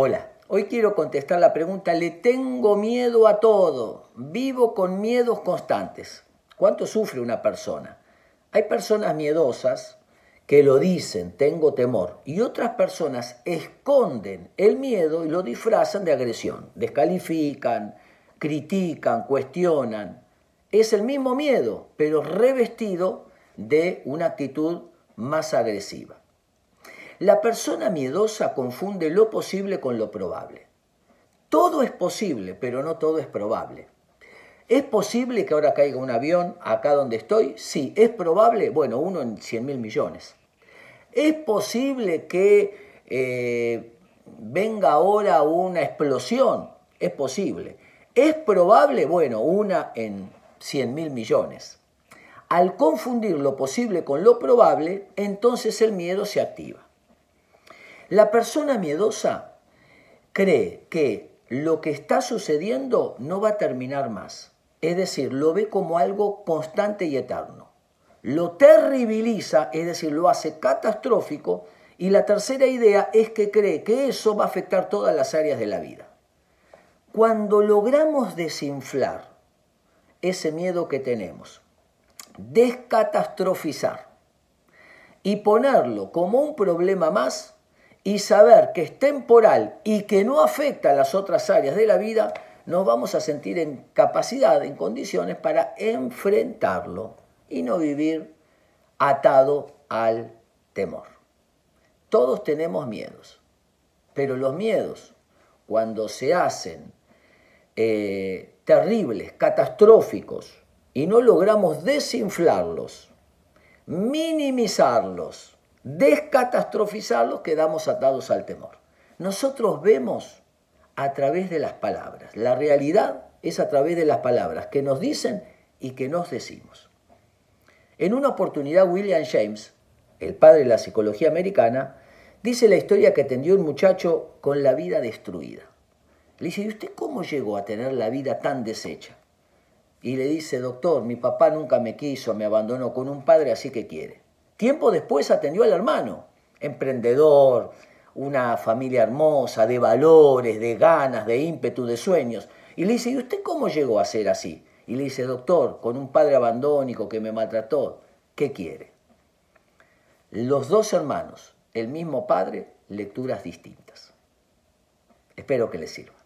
Hola, hoy quiero contestar la pregunta, le tengo miedo a todo, vivo con miedos constantes. ¿Cuánto sufre una persona? Hay personas miedosas que lo dicen, tengo temor, y otras personas esconden el miedo y lo disfrazan de agresión, descalifican, critican, cuestionan. Es el mismo miedo, pero revestido de una actitud más agresiva. La persona miedosa confunde lo posible con lo probable. Todo es posible, pero no todo es probable. ¿Es posible que ahora caiga un avión acá donde estoy? Sí. ¿Es probable? Bueno, uno en 100 mil millones. ¿Es posible que eh, venga ahora una explosión? Es posible. ¿Es probable? Bueno, una en 100 mil millones. Al confundir lo posible con lo probable, entonces el miedo se activa. La persona miedosa cree que lo que está sucediendo no va a terminar más. Es decir, lo ve como algo constante y eterno. Lo terribiliza, es decir, lo hace catastrófico. Y la tercera idea es que cree que eso va a afectar todas las áreas de la vida. Cuando logramos desinflar ese miedo que tenemos, descatastrofizar y ponerlo como un problema más, y saber que es temporal y que no afecta a las otras áreas de la vida, nos vamos a sentir en capacidad, en condiciones para enfrentarlo y no vivir atado al temor. Todos tenemos miedos, pero los miedos, cuando se hacen eh, terribles, catastróficos, y no logramos desinflarlos, minimizarlos, descatastrofizarlos, quedamos atados al temor. Nosotros vemos a través de las palabras. La realidad es a través de las palabras que nos dicen y que nos decimos. En una oportunidad, William James, el padre de la psicología americana, dice la historia que atendió un muchacho con la vida destruida. Le dice, ¿y usted cómo llegó a tener la vida tan deshecha? Y le dice, doctor, mi papá nunca me quiso, me abandonó con un padre así que quiere. Tiempo después atendió al hermano, emprendedor, una familia hermosa, de valores, de ganas, de ímpetu, de sueños. Y le dice, ¿y usted cómo llegó a ser así? Y le dice, doctor, con un padre abandónico que me maltrató, ¿qué quiere? Los dos hermanos, el mismo padre, lecturas distintas. Espero que les sirva.